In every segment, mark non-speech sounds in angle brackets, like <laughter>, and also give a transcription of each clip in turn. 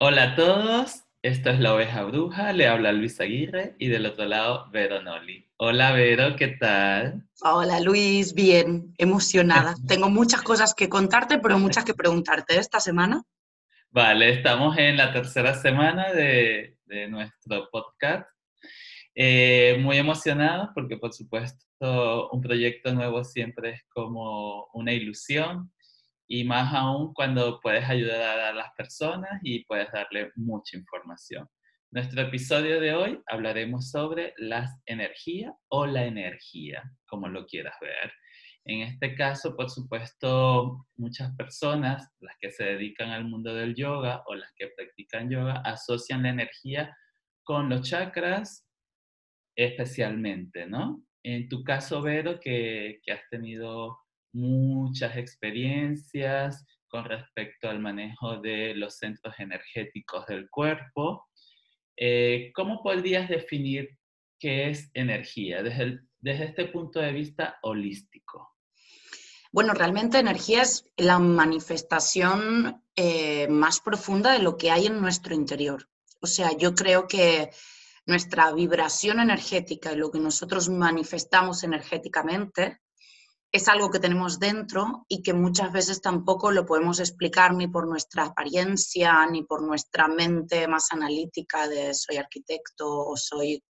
Hola a todos, esto es La Oveja Bruja, le habla Luis Aguirre y del otro lado Vero Noli. Hola Vero, ¿qué tal? Hola Luis, bien, emocionada. <laughs> Tengo muchas cosas que contarte, pero muchas que preguntarte esta semana. Vale, estamos en la tercera semana de, nuestro podcast. Eh, muy emocionados porque por supuesto un proyecto nuevo siempre es como una ilusión y más aún cuando puedes ayudar a las personas y puedes darle mucha información. Nuestro episodio de hoy hablaremos sobre las energías o la energía, como lo quieras ver. En este caso, por supuesto, muchas personas, las que se dedican al mundo del yoga o las que practican yoga, asocian la energía con los chakras especialmente, ¿no? En tu caso, Vero, que, que has tenido muchas experiencias con respecto al manejo de los centros energéticos del cuerpo. Eh, ¿Cómo podrías definir qué es energía desde, este punto de vista holístico? Bueno, realmente energía es la manifestación eh, más profunda de lo que hay en nuestro interior. O sea, yo creo que nuestra vibración energética y lo que nosotros manifestamos energéticamente es algo que tenemos dentro y que muchas veces tampoco lo podemos explicar ni por nuestra apariencia, ni por nuestra mente más analítica de soy arquitecto o soy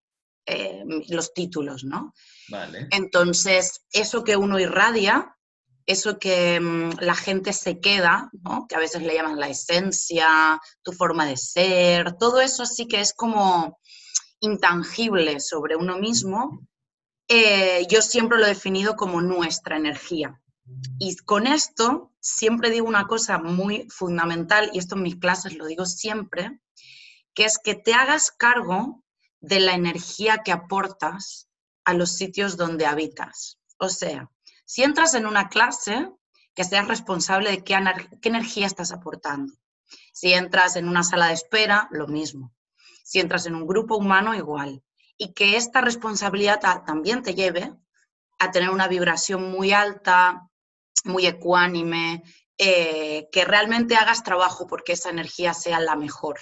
eh, los títulos, ¿no? Vale. Entonces, eso que uno irradia, eso que mm, la gente se queda, ¿no? que a veces le llaman la esencia, tu forma de ser, todo eso sí que es como intangible sobre uno mismo eh, yo siempre lo he definido como nuestra energía. Y con esto siempre digo una cosa muy fundamental, y esto en mis clases lo digo siempre, que es que te hagas cargo de la energía que aportas a los sitios donde habitas. O sea, si entras en una clase, que seas responsable de qué, qué energía estás aportando. Si entras en una sala de espera, lo mismo. Si entras en un grupo humano, igual y que esta responsabilidad también te lleve a tener una vibración muy alta, muy ecuánime, eh, que realmente hagas trabajo porque esa energía sea la mejor.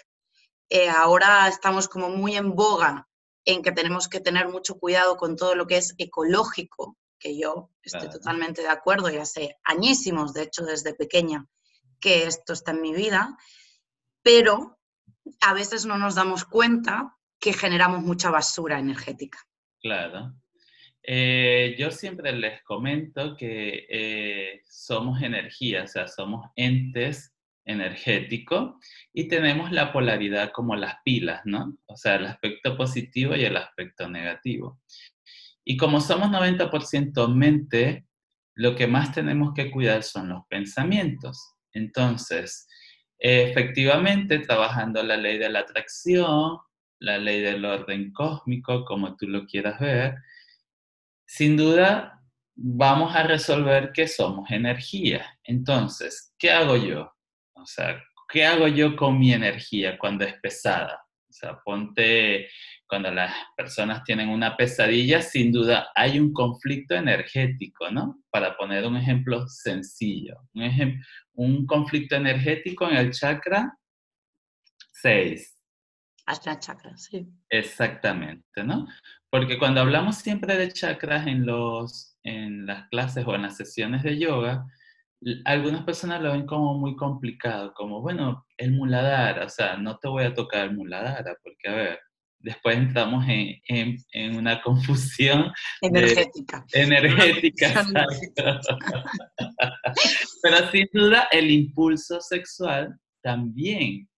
Eh, ahora estamos como muy en boga en que tenemos que tener mucho cuidado con todo lo que es ecológico, que yo estoy totalmente de acuerdo y hace añísimos, de hecho desde pequeña, que esto está en mi vida, pero a veces no nos damos cuenta que generamos mucha basura energética. Claro. Eh, yo siempre les comento que eh, somos energía, o sea, somos entes energéticos y tenemos la polaridad como las pilas, ¿no? O sea, el aspecto positivo y el aspecto negativo. Y como somos 90% mente, lo que más tenemos que cuidar son los pensamientos. Entonces, efectivamente, trabajando la ley de la atracción, la ley del orden cósmico, como tú lo quieras ver, sin duda vamos a resolver que somos energía. Entonces, ¿qué hago yo? O sea, ¿qué hago yo con mi energía cuando es pesada? O sea, ponte, cuando las personas tienen una pesadilla, sin duda hay un conflicto energético, ¿no? Para poner un ejemplo sencillo. Un, un conflicto energético en el chakra 6 hasta chakras, sí. Exactamente, ¿no? Porque cuando hablamos siempre de chakras en, los, en las clases o en las sesiones de yoga, algunas personas lo ven como muy complicado, como, bueno, el muladhara, o sea, no te voy a tocar el muladhara, porque, a ver, después entramos en, en, una <laughs> confusión energética. energética. <laughs> <laughs> Pero sin duda el impulso sexual también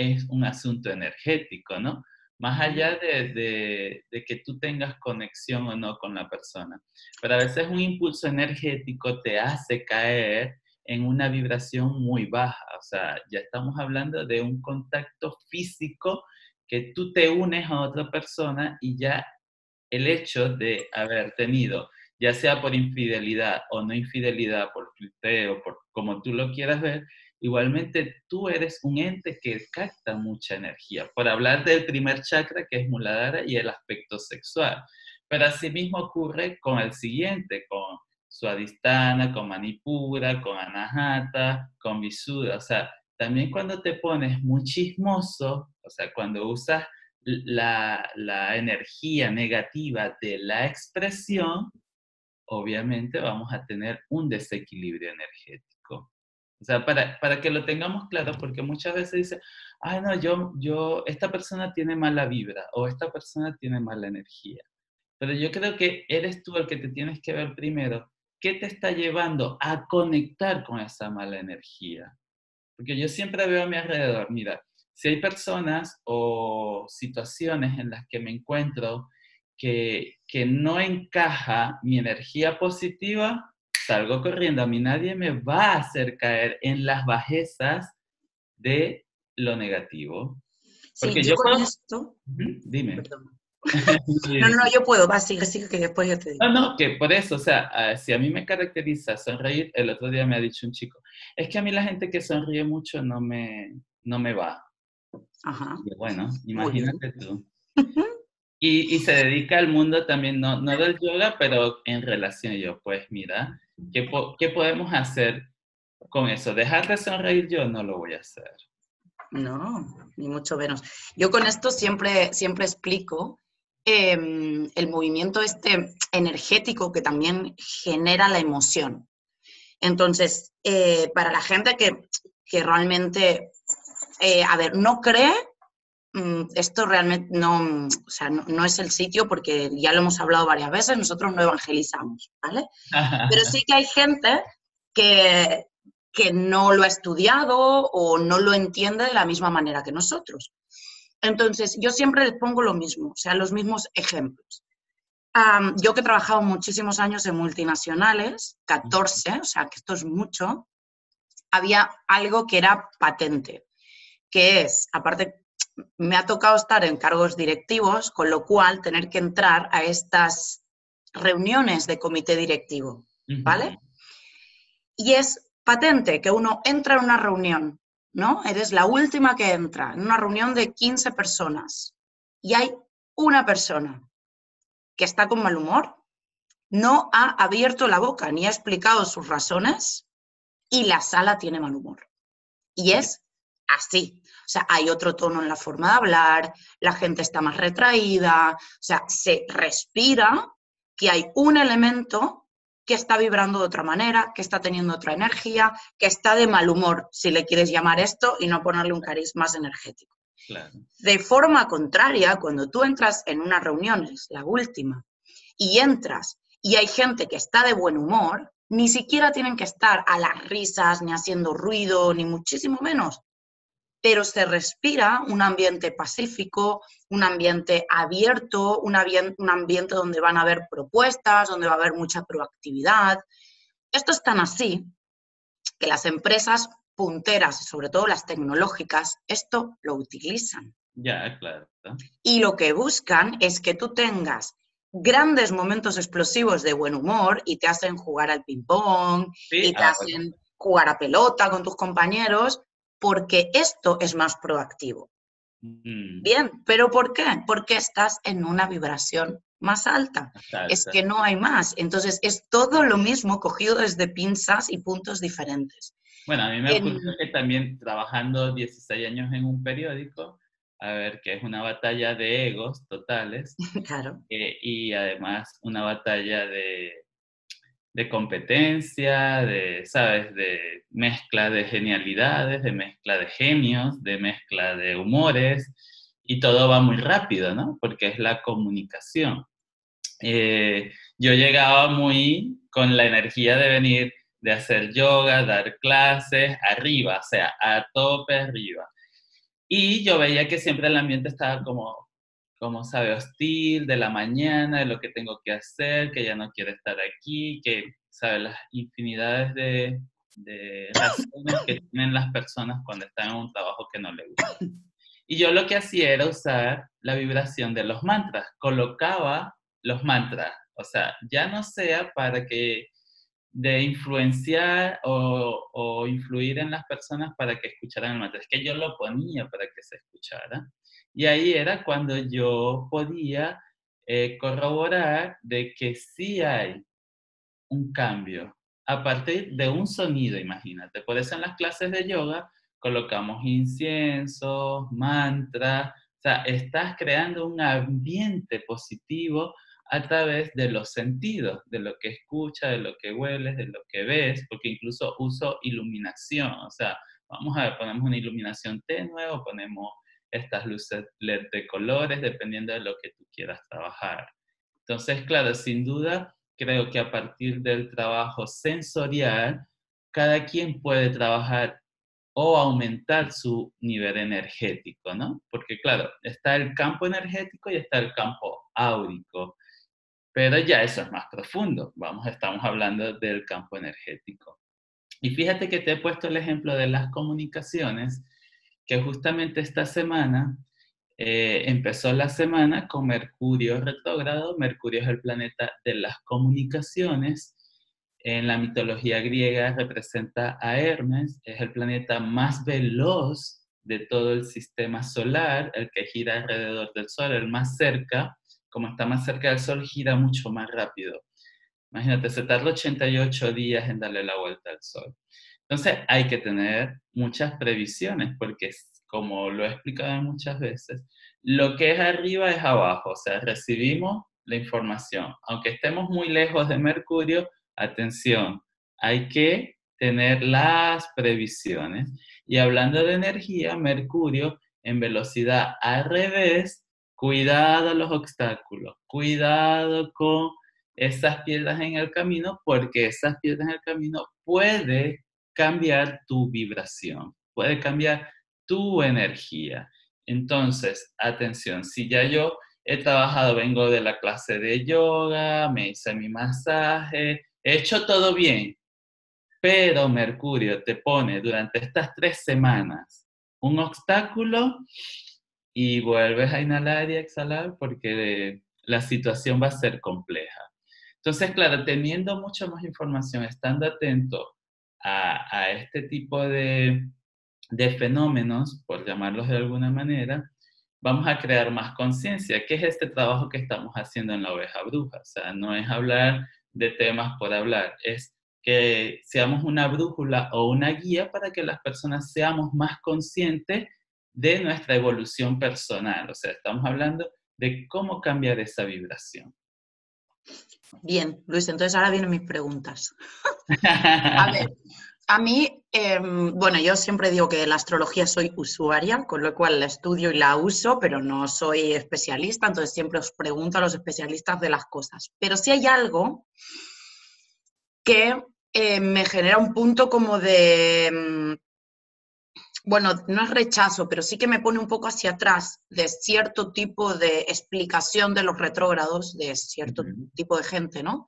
es un asunto energético, ¿no? Más allá de, que tú tengas conexión o no con la persona. Pero a veces un impulso energético te hace caer en una vibración muy baja. O sea, ya estamos hablando de un contacto físico que tú te unes a otra persona y ya el hecho de haber tenido, ya sea por infidelidad o no infidelidad, por flirteo, por como tú lo quieras ver, Igualmente, tú eres un ente que capta mucha energía. Por hablar del primer chakra, que es Muladhara, y el aspecto sexual. Pero asimismo ocurre con el siguiente, con Suadistana, con Manipura, con Anahata, con Visuddha. O sea, también cuando te pones muy chismoso, o sea, cuando usas la energía negativa de la expresión, obviamente vamos a tener un desequilibrio energético. O sea, para, para, que lo tengamos claro, porque muchas veces dice, ay, no, yo, yo, esta persona tiene mala vibra o esta persona tiene mala energía. Pero yo creo que eres tú el que te tienes que ver primero. ¿Qué te está llevando a conectar con esa mala energía? Porque yo siempre veo a mi alrededor, mira, si hay personas o situaciones en las que me encuentro que, que no encaja mi energía positiva, salgo corriendo. A mí nadie me va a hacer caer en las bajezas de lo negativo. Porque yo, con esto... Dime. <laughs> no, no, no, yo puedo, va, sigue, sigue, que después yo te digo. No, no, que por eso, o sea, si a mí me caracteriza sonreír, el otro día me ha dicho un chico, es que a mí la gente que sonríe mucho no me, no me va. Ajá. bueno, imagínate tú. Y, y, se dedica al mundo también, no, no del yoga, pero en relación yo, pues mira, ¿qué, ¿qué podemos hacer con eso? ¿Dejar de sonreír yo? No lo voy a hacer. No, ni mucho menos. Yo con esto siempre, siempre explico em, el movimiento este energético que también genera la emoción. Entonces, eh, para la gente que, que realmente, eh, a ver, no cree esto realmente no, o sea, no, es el sitio porque ya lo hemos hablado varias veces, nosotros no evangelizamos, ¿vale? Pero sí que hay gente que, que no lo ha estudiado o no lo entiende de la misma manera que nosotros. Entonces, yo siempre les pongo lo mismo, o sea, los mismos ejemplos. yo que he trabajado muchísimos años en multinacionales, 14, o sea, que esto es mucho, había algo que era patente, que es, aparte me ha tocado estar en cargos directivos, con lo cual tener que entrar a estas reuniones de comité directivo, ¿vale? Y es patente que uno entra en una reunión, ¿no? Eres la última que entra, en una reunión de 15 personas, y hay una persona que está con mal humor, no ha abierto la boca ni ha explicado sus razones, y la sala tiene mal humor. Y es así. O sea, hay otro tono en la forma de hablar, la gente está más retraída, o sea, se respira que hay un elemento que está vibrando de otra manera, que está teniendo otra energía, que está de mal humor, si le quieres llamar esto, y no ponerle un cariz más energético. De forma contraria, cuando tú entras en unas reuniones, la última, y entras y hay gente que está de buen humor, ni siquiera tienen que estar a las risas, ni haciendo ruido, ni muchísimo menos pero se respira un ambiente pacífico, un ambiente abierto, un, ambiente donde van a haber propuestas, donde va a haber mucha proactividad. Esto es tan así que las empresas punteras, sobre todo las tecnológicas, esto lo utilizan. Ya, claro. Y lo que buscan es que tú tengas grandes momentos explosivos de buen humor y te hacen jugar al ping-pong y te ah, hacen jugar a pelota con tus compañeros, porque esto es más proactivo. Mm. Bien, pero ¿por qué? Porque estás en una vibración más alta. Es que no hay más. Entonces es todo lo mismo cogido desde pinzas y puntos diferentes. Bueno, a mí me ocurrió que también trabajando 16 años en un periódico, a ver, que es una batalla de egos totales. <laughs> Claro. Eh, y además una batalla de de competencia, de, ¿sabes? De mezcla de genialidades, de mezcla de genios, de mezcla de humores, y todo va muy rápido, ¿no? Porque es la comunicación. Eh, yo llegaba muy con la energía de venir, de hacer yoga, dar clases, arriba, o sea, a tope arriba. Y yo veía que siempre el ambiente estaba como, como sabe, hostil de la mañana, de lo que tengo que hacer, que ya no quiero estar aquí, que sabe, las infinidades de, de <coughs> razones que tienen las personas cuando están en un trabajo que no les gusta. Y yo lo que hacía era usar la vibración de los mantras, colocaba los mantras, o sea, ya no sea para que de influenciar o, o, influir en las personas para que escucharan el mantra, es que yo lo ponía para que se escuchara. Y ahí era cuando yo podía eh, corroborar de que sí hay un cambio a partir de un sonido, imagínate. Por eso en las clases de yoga, colocamos inciensos, mantras, o sea, estás creando un ambiente positivo a través de los sentidos, de lo que escuchas, de lo que hueles, de lo que ves, porque incluso uso iluminación, o sea, vamos a ver, ponemos una iluminación tenue o ponemos estas luces de colores, dependiendo de lo que tú quieras trabajar. Entonces, claro, sin duda, creo que a partir del trabajo sensorial, cada quien puede trabajar o aumentar su nivel energético, ¿no? Porque claro, está el campo energético y está el campo áurico. Pero ya eso es más profundo. Vamos, estamos hablando del campo energético. Y fíjate que te he puesto el ejemplo de las comunicaciones, que justamente esta semana eh, empezó la semana con Mercurio retrógrado. Mercurio es el planeta de las comunicaciones. En la mitología griega representa a Hermes, es el planeta más veloz de todo el sistema solar, el que gira alrededor del Sol, el más cerca como está más cerca del Sol, gira mucho más rápido. Imagínate, se tarda 88 días en darle la vuelta al Sol. Entonces hay que tener muchas previsiones porque, como lo he explicado muchas veces, lo que es arriba es abajo, o sea, recibimos la información. Aunque estemos muy lejos de Mercurio, atención, hay que tener las previsiones. Y hablando de energía, Mercurio en velocidad al revés cuidado a los obstáculos, cuidado con esas piedras en el camino, porque esas piedras en el camino puede cambiar tu vibración, puede cambiar tu energía. Entonces, atención, si ya yo he trabajado, vengo de la clase de yoga, me hice mi masaje, he hecho todo bien, pero Mercurio te pone durante estas tres semanas un obstáculo, y vuelves a inhalar y exhalar porque la situación va a ser compleja. Entonces, claro, teniendo mucha más información, estando atento a, este tipo de, de, fenómenos, por llamarlos de alguna manera, vamos a crear más conciencia. ¿Qué es este trabajo que estamos haciendo en la oveja bruja? O sea, no es hablar de temas por hablar, es que seamos una brújula o una guía para que las personas seamos más conscientes de nuestra evolución personal. O sea, estamos hablando de cómo cambiar esa vibración. Bien, Luis, entonces ahora vienen mis preguntas. <laughs> a ver, a mí, em, bueno, yo siempre digo que de la astrología soy usuaria, con lo cual la estudio y la uso, pero no soy especialista, entonces siempre os pregunto a los especialistas de las cosas. Pero si hay algo que eh, me genera un punto como de em, bueno, no es rechazo, pero sí que me pone un poco hacia atrás de cierto tipo de explicación de los retrógrados, de cierto tipo de gente, ¿no?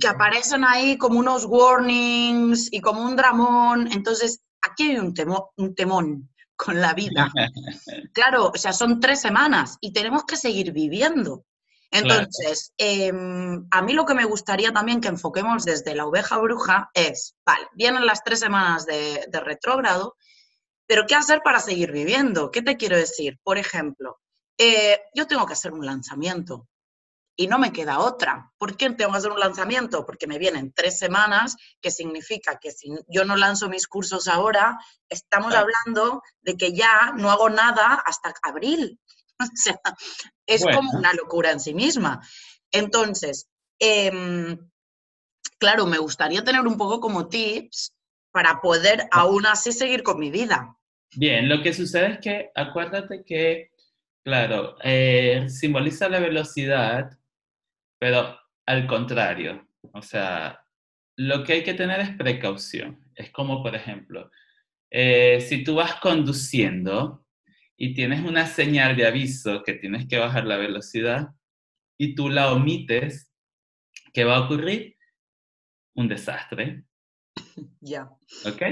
Que aparecen ahí como unos warnings y como un dramón. Entonces, aquí hay un, un temón con la vida. <laughs> claro, o sea, son tres semanas y tenemos que seguir viviendo. Entonces, em, a mí lo que me gustaría también que enfoquemos desde la oveja bruja es, vale, vienen las tres semanas de, de retrógrado, pero ¿qué hacer para seguir viviendo? ¿Qué te quiero decir? Por ejemplo, eh, yo tengo que hacer un lanzamiento y no me queda otra. ¿Por qué tengo que hacer un lanzamiento? Porque me vienen tres semanas, que significa que si yo no lanzo mis cursos ahora, estamos hablando de que ya no hago nada hasta abril. <laughs> O sea, es como una locura en sí misma. Entonces, em, claro, me gustaría tener un poco como tips para poder aún así seguir con mi vida. Bien, lo que sucede es que acuérdate que, claro, eh, simboliza la velocidad, pero al contrario, o sea, lo que hay que tener es precaución. Es como, por ejemplo, eh, si tú vas conduciendo y tienes una señal de aviso que tienes que bajar la velocidad y tú la omites, ¿qué va a ocurrir? Un desastre. Ya. ¿Ok?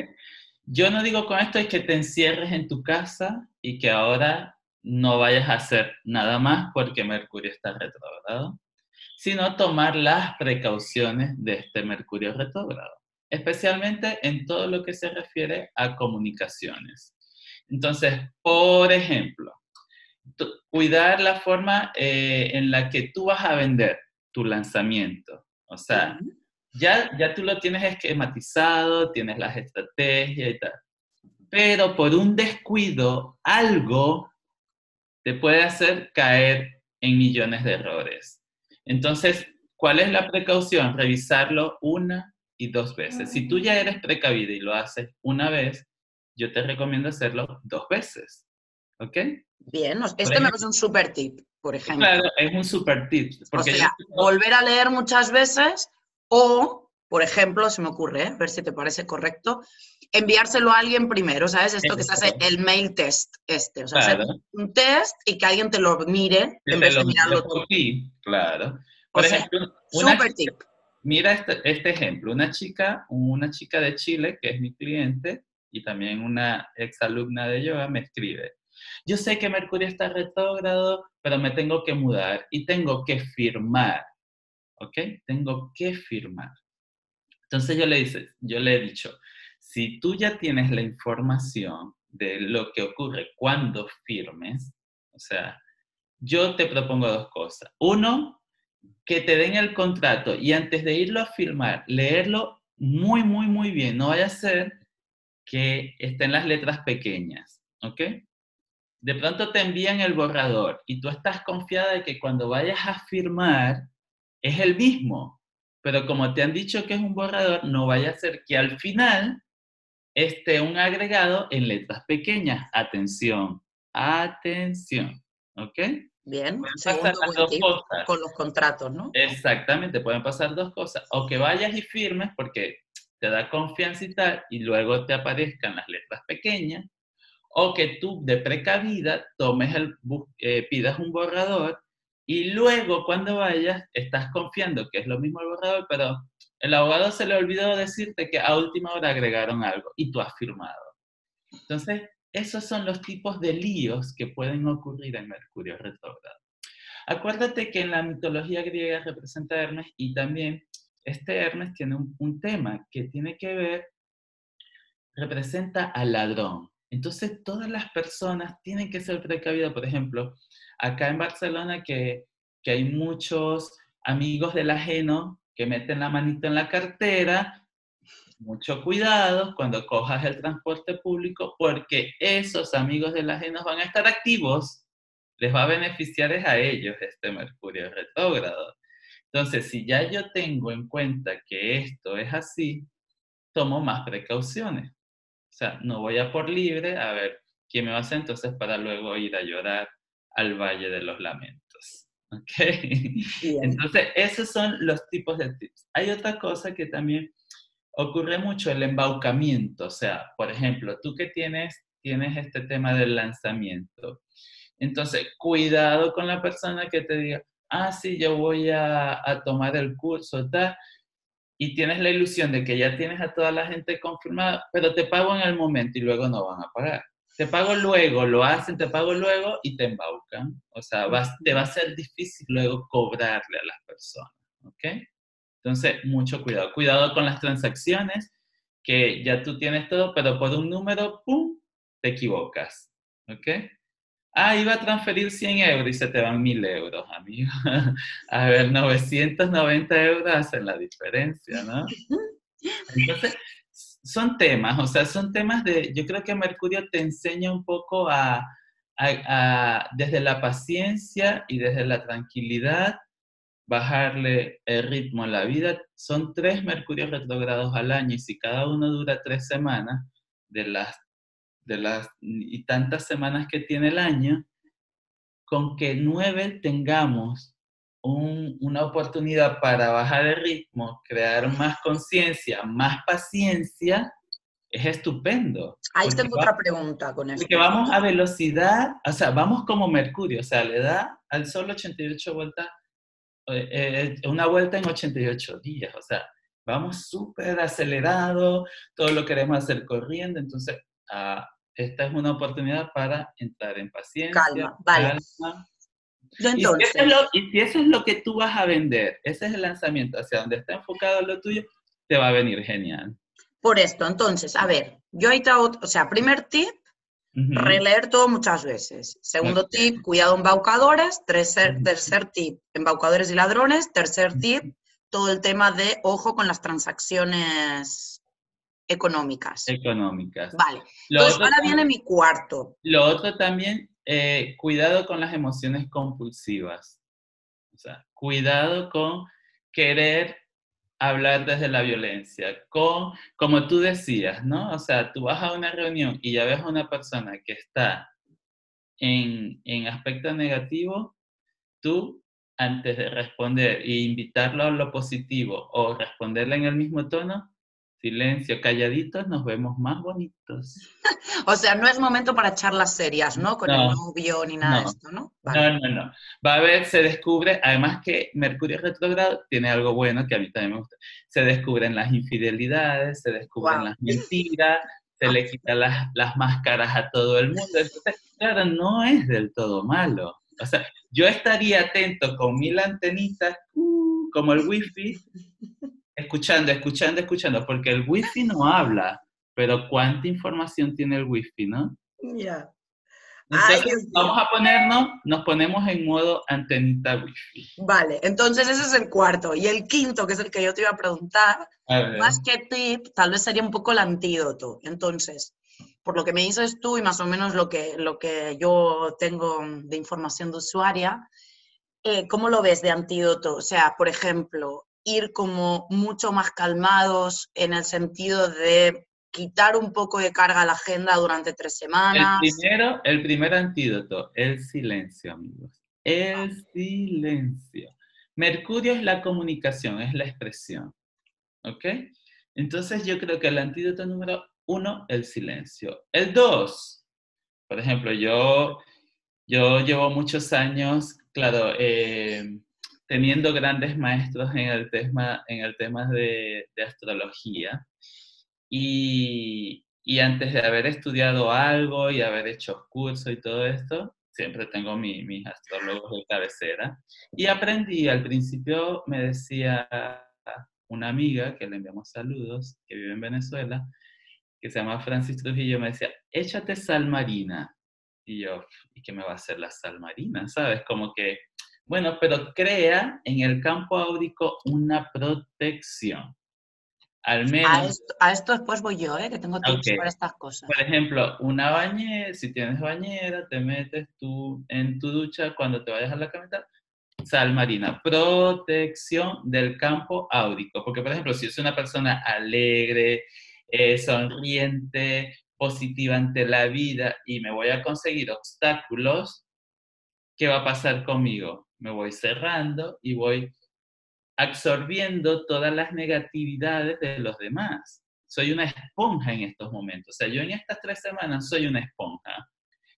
Yo no digo con esto es que te encierres en tu casa y que ahora no vayas a hacer nada más porque Mercurio está retrógrado, sino tomar las precauciones de este Mercurio retrógrado, especialmente en todo lo que se refiere a comunicaciones. Entonces, por ejemplo, cuidar la forma eh, en la que tú vas a vender tu lanzamiento. O sea, ya, ya tú lo tienes esquematizado, tienes las estrategias y tal. pero por un descuido, algo te puede hacer caer en millones de errores. Entonces, ¿cuál es la precaución? Revisarlo una y dos veces. Si tú ya eres precavido y lo haces una vez, yo te recomiendo hacerlo dos veces. ¿Ok? Bien, este me parece un super tip, por ejemplo. Claro, es un super tip. Porque o sea, volver a leer muchas veces o, por ejemplo, se me ocurre, ¿eh? a ver si te parece correcto, enviárselo a alguien primero, ¿sabes? Esto que se hace el mail test, este, o sea, hacer un test y que alguien te lo mire en vez de mirarlo tú. claro. Por ejemplo, super tip. Mira este, este, ejemplo, una chica, una chica de Chile, que es mi cliente, y también una exalumna de yoga, me escribe, yo sé que Mercurio está retrógrado, pero me tengo que mudar y tengo que firmar, ¿ok? Tengo que firmar. Entonces yo le, dice, yo le he dicho, si tú ya tienes la información de lo que ocurre cuando firmes, o sea, yo te propongo dos cosas. Uno, que te den el contrato y antes de irlo a firmar, leerlo muy, muy, muy bien. No vaya a ser que estén las letras pequeñas, ¿ok? De pronto te envían el borrador y tú estás confiada de que cuando vayas a firmar es el mismo, pero como te han dicho que es un borrador, no vaya a ser que al final esté un agregado en letras pequeñas. Atención, atención, ¿ok? Bien, pasar dos cosas. con los contratos, ¿no? Exactamente, pueden pasar dos cosas. O que vayas y firmes porque te da confianza y tal, y luego te aparezcan las letras pequeñas, o que tú de precavida tomes el, eh, pidas un borrador y luego cuando vayas estás confiando que es lo mismo el borrador, pero el abogado se le olvidó decirte que a última hora agregaron algo y tú has firmado. Entonces, esos son los tipos de líos que pueden ocurrir en Mercurio retrógrado. Acuérdate que en la mitología griega representa a Hermes y también este Hermes tiene un, tema que tiene que ver, representa al ladrón. Entonces todas las personas tienen que ser precavidas. Por ejemplo, acá en Barcelona que, que hay muchos amigos del ajeno que meten la manita en la cartera mucho cuidado cuando cojas el transporte público porque esos amigos del ajeno van a estar activos, les va a beneficiar a ellos este Mercurio retrógrado. Entonces, si ya yo tengo en cuenta que esto es así, tomo más precauciones. O sea, no voy a por libre a ver qué me va a hacer entonces para luego ir a llorar al Valle de los Lamentos. <laughs> ¿Ok? Entonces, esos son los tipos de tips. Hay otra cosa que también ocurre mucho el embaucamiento, o sea, por ejemplo, tú que tienes, tienes este tema del lanzamiento, entonces, cuidado con la persona que te diga, ah, sí, yo voy a, tomar el curso, tal, y tienes la ilusión de que ya tienes a toda la gente confirmada, pero te pago en el momento y luego no van a pagar. Te pago luego, lo hacen, te pago luego y te embaucan. O sea, te va a ser difícil luego cobrarle a las personas, ¿ok? Entonces, mucho cuidado. Cuidado con las transacciones, que ya tú tienes todo, pero por un número, ¡pum!, te equivocas. ¿Ok? Ah, iba a transferir 100 euros y se te van 1000 euros, amigo. <laughs> A ver, 990 euros hacen la diferencia, ¿no? <laughs> Entonces, son temas, o sea, son temas de, yo creo que Mercurio te enseña un poco a, a desde la paciencia y desde la tranquilidad, bajarle el ritmo a la vida. Son tres mercurios retrogrados al año y si cada uno dura tres semanas, de las, de las y tantas semanas que tiene el año, con que nueve tengamos una oportunidad para bajar el ritmo, crear más conciencia, más paciencia, es estupendo. Ahí tengo otra pregunta con eso. Porque vamos a velocidad, o sea, vamos como Mercurio, o sea, le da al sol 88 vueltas eh, eh, una vuelta en 88 días, o sea, vamos súper acelerados, todo lo queremos hacer corriendo, entonces ah, esta es una oportunidad para entrar en paciencia. Calma, vale. Y, si eso es lo, que tú vas a vender, ese es el lanzamiento, hacia donde está enfocado lo tuyo, te va a venir genial. Por esto, entonces, a ver, yo ahí traigo, o sea, primer tip, Releer todo muchas veces. Segundo tip, cuidado embaucadores. Tercer, tercer tip, embaucadores y ladrones. Tercer tip, todo el tema de ojo con las transacciones económicas. Económicas. Vale. Entonces, ahora viene mi cuarto. Lo otro también, eh, cuidado con las emociones compulsivas. O sea, cuidado con querer hablar desde la violencia, con, como tú decías, ¿no? O sea, tú vas a una reunión y ya ves a una persona que está en, en aspecto negativo, tú antes de responder e invitarlo a lo positivo o responderle en el mismo tono, silencio, calladitos, nos vemos más bonitos. <laughs> o sea, no es momento para charlas serias, ¿no? Con el novio ni nada de esto, ¿no? No, no, no. Va a ver, se descubre, además que Mercurio retrogrado tiene algo bueno que a mí también me gusta. Se descubren las infidelidades, se descubren las mentiras, se le quitan las, las máscaras a todo el mundo. Entonces, claro, no es del todo malo. O sea, yo estaría atento con mil antenitas, uh, como el wifi, escuchando, escuchando, escuchando, porque el wifi no habla, pero cuánta información tiene el wifi, ¿no? Ya. Entonces, vamos a ponernos, nos ponemos en modo antenita wifi. Vale, entonces ese es el cuarto. Y el quinto, que es el que yo te iba a preguntar, más que tip, tal vez sería un poco el antídoto. Entonces, por lo que me dices tú y más o menos lo que, lo que yo tengo de información de usuaria, eh, ¿cómo lo ves de antídoto? O sea, por ejemplo, ir como mucho más calmados en el sentido de quitar un poco de carga a la agenda durante tres semanas. El primero, el primer antídoto, el silencio, amigos. El silencio. Mercurio es la comunicación, es la expresión. ¿Ok? Entonces yo creo que el antídoto número uno, el silencio. El dos, por ejemplo, yo, yo llevo muchos años, claro, eh, teniendo grandes maestros en el tema, en el tema de, astrología. Y, antes de haber estudiado algo y haber hecho curso y todo esto, siempre tengo mis astrólogos de cabecera. Y aprendí, al principio me decía una amiga, que le enviamos saludos, que vive en Venezuela, que se llama Francis Trujillo, me decía, échate sal marina. Y yo, ¿y qué me va a hacer la sal marina? ¿Sabes? Como que bueno, pero crea en el campo áurico una protección. Al menos. A esto, después voy yo, ¿eh? que tengo tips para estas cosas. Por ejemplo, una bañera, si tienes bañera, te metes tú en tu ducha cuando te vayas a la camita, sal marina, protección del campo áurico. Porque, por ejemplo, si es una persona alegre, eh, sonriente, positiva ante la vida y me voy a conseguir obstáculos, ¿qué va a pasar conmigo? Me voy cerrando y voy absorbiendo todas las negatividades de los demás. Soy una esponja en estos momentos. O sea, yo en estas tres semanas soy una esponja.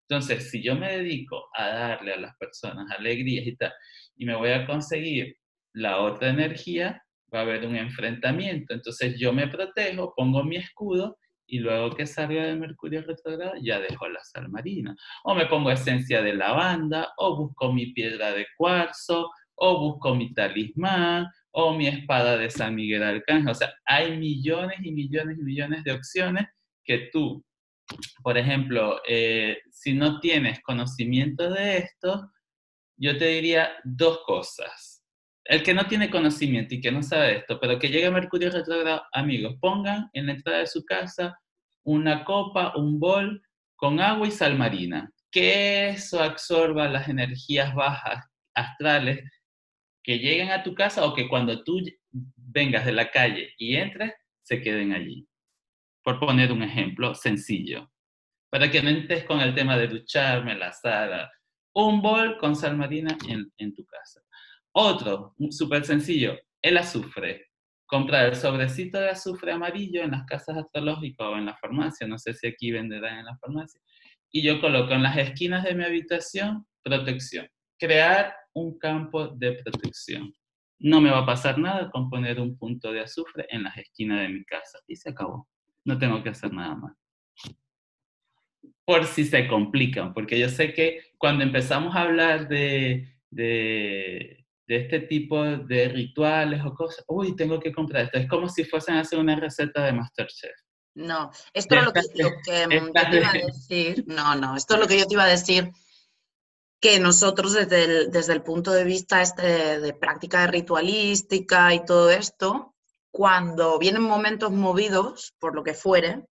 Entonces, si yo me dedico a darle a las personas alegrías y tal, y me voy a conseguir la otra energía, va a haber un enfrentamiento. Entonces, yo me protejo, pongo mi escudo y luego que salga de Mercurio retrogrado ya dejo la sal marina. O me pongo esencia de lavanda, o busco mi piedra de cuarzo, o busco mi talismán, o mi espada de San Miguel Arcángel. O sea, hay millones y millones y millones de opciones que tú, por ejemplo, eh, si no tienes conocimiento de esto, yo te diría dos cosas. El que no tiene conocimiento y que no sabe esto, pero que llegue a Mercurio retrogrado, amigos, pongan en la entrada de su casa una copa, un bol con agua y sal marina. Que eso absorba las energías bajas astrales que lleguen a tu casa o que cuando tú vengas de la calle y entres, se queden allí. Por poner un ejemplo sencillo. Para que no entres con el tema de ducharme, la sala. Un bol con sal marina en tu casa. Otro, súper sencillo, el azufre. Comprar el sobrecito de azufre amarillo en las casas astrológicas o en la farmacia, no sé si aquí venderán en la farmacia, y yo coloco en las esquinas de mi habitación protección. Crear un campo de protección. No me va a pasar nada con poner un punto de azufre en las esquinas de mi casa y se acabó. No tengo que hacer nada más. Por si se complican, porque yo sé que cuando empezamos a hablar de, de de este tipo de rituales o cosas, uy, tengo que comprar esto. Es como si fuesen a hacer una receta de Masterchef. No, esto es lo que, yo te iba a decir. No, no, esto es lo que yo te iba a decir, que nosotros desde el, desde el punto de vista este de, práctica de ritualística y todo esto, cuando vienen momentos movidos, por lo que fuere,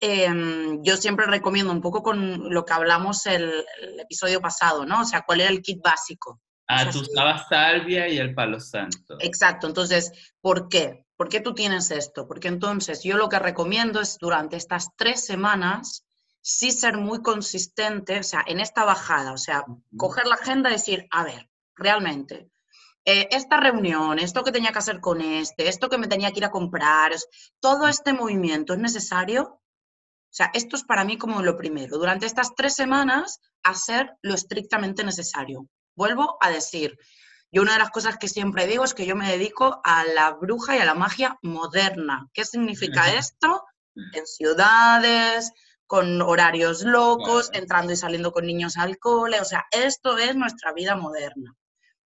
em, yo siempre recomiendo un poco con lo que hablamos el, el, episodio pasado, ¿no? O sea, cuál era el kit básico. Ah, tú usabas salvia y el palo santo. Exacto, entonces, ¿por qué? ¿Por qué tú tienes esto? Porque entonces yo lo que recomiendo es durante estas tres semanas sí ser muy consistente, o sea, en esta bajada, o sea, coger la agenda y decir, a ver, realmente, eh, esta reunión, esto que tenía que hacer con este, esto que me tenía que ir a comprar, todo este movimiento es necesario. O sea, esto es para mí como lo primero. Durante estas tres semanas, hacer lo estrictamente necesario. Vuelvo a decir, yo una de las cosas que siempre digo es que yo me dedico a la bruja y a la magia moderna. ¿Qué significa esto? En ciudades, con horarios locos, entrando y saliendo con niños al cole. O sea, esto es nuestra vida moderna.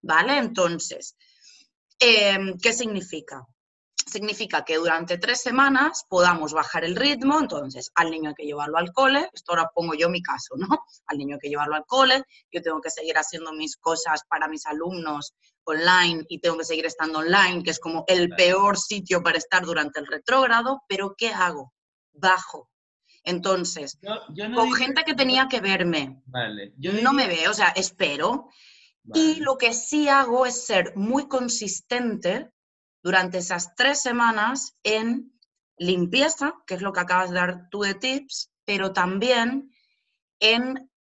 ¿Vale? Entonces, em, ¿qué significa? Significa que durante tres semanas podamos bajar el ritmo, entonces al niño hay que llevarlo al cole, esto ahora pongo yo mi caso, ¿no? Al niño hay que llevarlo al cole, yo tengo que seguir haciendo mis cosas para mis alumnos online y tengo que seguir estando online, que es como el peor sitio para estar durante el retrógrado, pero ¿qué hago? Bajo. Entonces, con gente que tenía que verme, yo no me veo, o sea, espero. Y lo que sí hago es ser muy consistente durante esas tres semanas en limpieza, que es lo que acabas de dar tú de tips, pero también en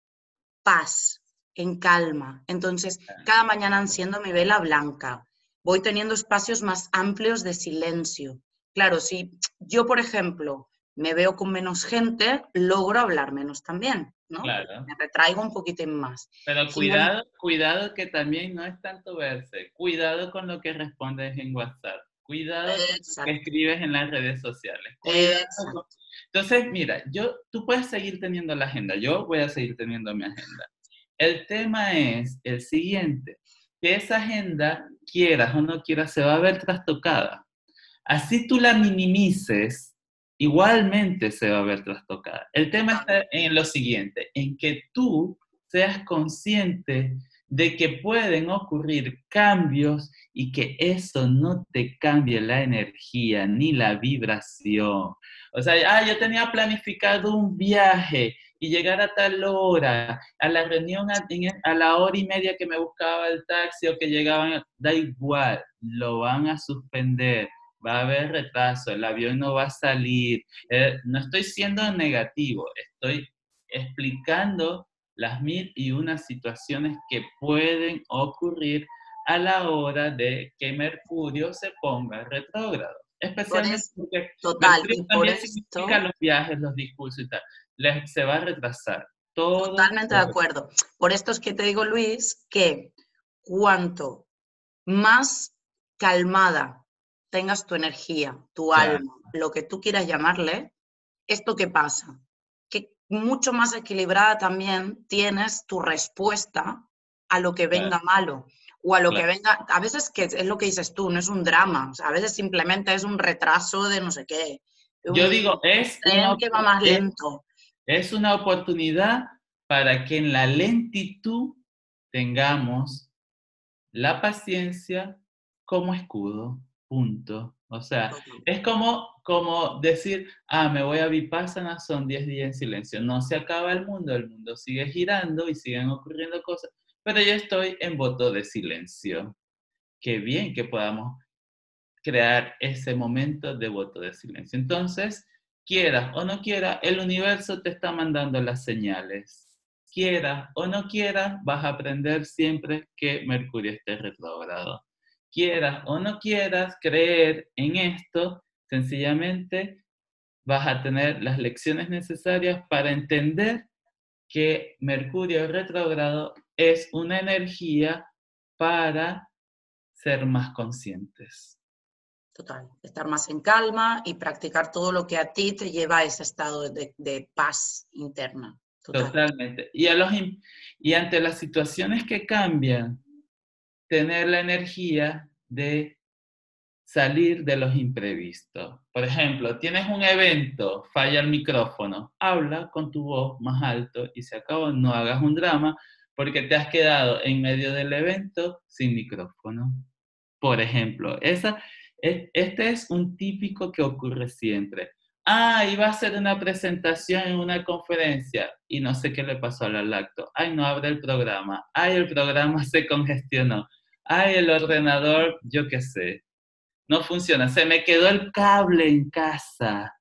paz, en calma. Entonces, cada mañana enciendo mi vela blanca, voy teniendo espacios más amplios de silencio. Claro, si yo, por ejemplo, me veo con menos gente, logro hablar menos también, ¿no? Claro. Me retraigo un poquitín más. Pero cuidado, cuidado que también no es tanto verse. Cuidado con lo que respondes en WhatsApp. Cuidado con lo que escribes en las redes sociales. Entonces, mira, yo, tú puedes seguir teniendo la agenda. Yo voy a seguir teniendo mi agenda. El tema es el siguiente, que esa agenda, quieras o no quieras, se va a ver trastocada. Así tú la minimices, igualmente se va a ver trastocada. El tema está en lo siguiente, en que tú seas consciente de que pueden ocurrir cambios y que eso no te cambie la energía ni la vibración. O sea, ah, yo tenía planificado un viaje y llegar a tal hora, a la reunión a, a, la hora y media que me buscaba el taxi o que llegaban, da igual, lo van a suspender va a haber retraso, el avión no va a salir. Eh, no estoy siendo negativo, estoy explicando las mil y unas situaciones que pueden ocurrir a la hora de que Mercurio se ponga retrógrado. Especialmente porque total, también significa los viajes, los discursos y tal. Les, se va a retrasar. Todo Totalmente de acuerdo. Por esto es que te digo, Luis, que cuanto más calmada tengas tu energía, tu alma, lo que tú quieras llamarle, ¿esto qué pasa? Que mucho más equilibrada también tienes tu respuesta a lo que venga malo o a lo que venga, a veces que es lo que dices tú, no es un drama, a veces simplemente es un retraso de no sé qué. Yo digo, es una, que va más lento. es una oportunidad para que en la lentitud tengamos la paciencia como escudo. Punto. O sea, es como, como decir, ah, me voy a Vipassana, son 10 días en silencio. No se acaba el mundo, el mundo sigue girando y siguen ocurriendo cosas, pero yo estoy en voto de silencio. Qué bien que podamos crear ese momento de voto de silencio. Entonces, quieras o no quieras, el universo te está mandando las señales. Quieras o no quieras, vas a aprender siempre que Mercurio esté retrogrado quieras o no quieras creer en esto, sencillamente vas a tener las lecciones necesarias para entender que Mercurio retrógrado es una energía para ser más conscientes. Total, estar más en calma y practicar todo lo que a ti te lleva a ese estado de, paz interna. Totalmente. Y, a los, y ante las situaciones que cambian, tener la energía de salir de los imprevistos. Por ejemplo, tienes un evento, falla el micrófono, habla con tu voz más alto y se acabó, no hagas un drama porque te has quedado en medio del evento sin micrófono. Por ejemplo, esa, Este es un típico que ocurre siempre. Ah, iba a hacer una presentación en una conferencia y no sé qué le pasó al lacto. Ay, no abre el programa. Ay, el programa <laughs> se congestionó. Ay, el ordenador, yo qué sé. No funciona. Se me quedó el cable en casa.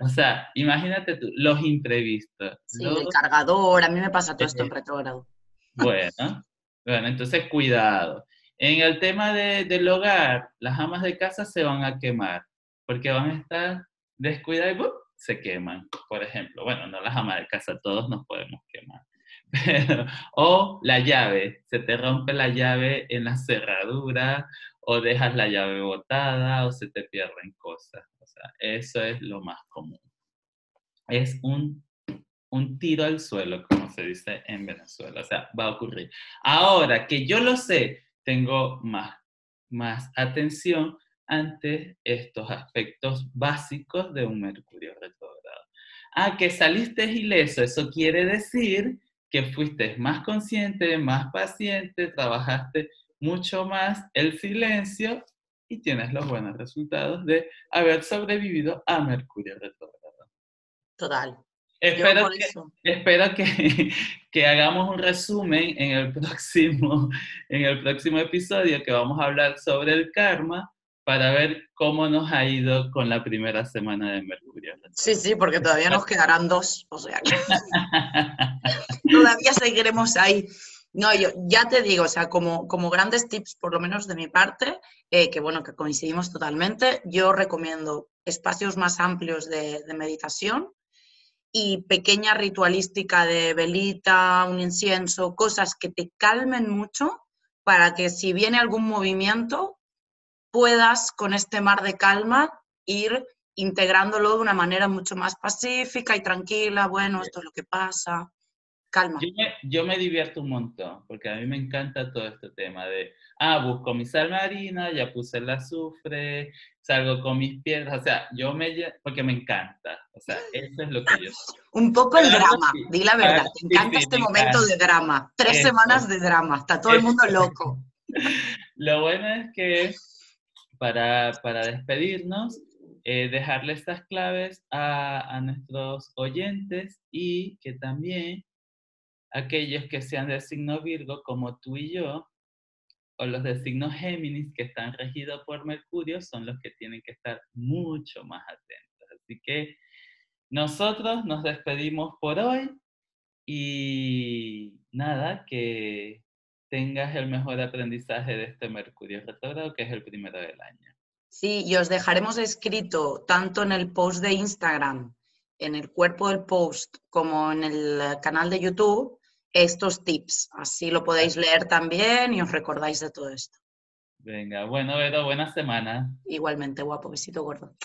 O sea, imagínate tú, los imprevistos. Sí, el cargador, a mí me pasa todo esto en retrogrado. Bueno, bueno, entonces cuidado. En el tema del hogar, las amas de casa se van a quemar porque van a estar descuidadas y se queman, por ejemplo. Bueno, no las amas de casa, todos nos podemos quemar. O la llave, se te rompe la llave en la cerradura o dejas la llave botada o se te pierden cosas. O sea, eso es lo más común. Es un, un tiro al suelo, como se dice en Venezuela. O sea, va a ocurrir. Ahora que yo lo sé, tengo más, más atención ante estos aspectos básicos de un Mercurio retrógrado. Ah, que saliste ileso, eso quiere decir que fuiste más consciente, más paciente, trabajaste mucho más el silencio y tienes los buenos resultados de haber sobrevivido a Mercurio retrógrado. Total. Espero, que, espero <laughs> que, que, hagamos un resumen en el, próximo, en el próximo episodio que vamos a hablar sobre el karma para ver cómo nos ha ido con la primera semana de Mercurio. Sí, sí, porque todavía nos quedarán dos, o sea que <laughs> todavía seguiremos ahí. No, yo ya te digo, o sea, como, como grandes tips, por lo menos de mi parte, eh, que bueno, que coincidimos totalmente, yo recomiendo espacios más amplios de, de meditación, y pequeña ritualística de velita, un incienso, cosas que te calmen mucho para que si viene algún movimiento puedas con este mar de calma ir integrándolo de una manera mucho más pacífica y tranquila, bueno, esto es lo que pasa, calma. Yo me, divierto un montón, porque a mí me encanta todo este tema de, ah, busco mi sal marina, ya puse el azufre, salgo con mis piedras, o sea, yo me, porque me encanta, o sea, eso es lo que yo Un poco el drama, di la verdad, te encanta este momento de drama, tres semanas de drama, está todo el mundo loco. <laughs> Lo bueno es que para, para despedirnos, eh, dejarle estas claves a, a nuestros oyentes y que también aquellos que sean de signo Virgo como tú y yo, o los de signo Géminis que están regidos por Mercurio son los que tienen que estar mucho más atentos. Así que nosotros nos despedimos por hoy y nada, que tengas el mejor aprendizaje de este Mercurio retrógrado, que es el primero del año. Sí, y os dejaremos escrito tanto en el post de Instagram, en el cuerpo del post, como en el canal de YouTube, estos tips. Así lo podéis leer también y os recordáis de todo esto. Venga, bueno, Vero, buena semana. Igualmente, guapo, besito gordo.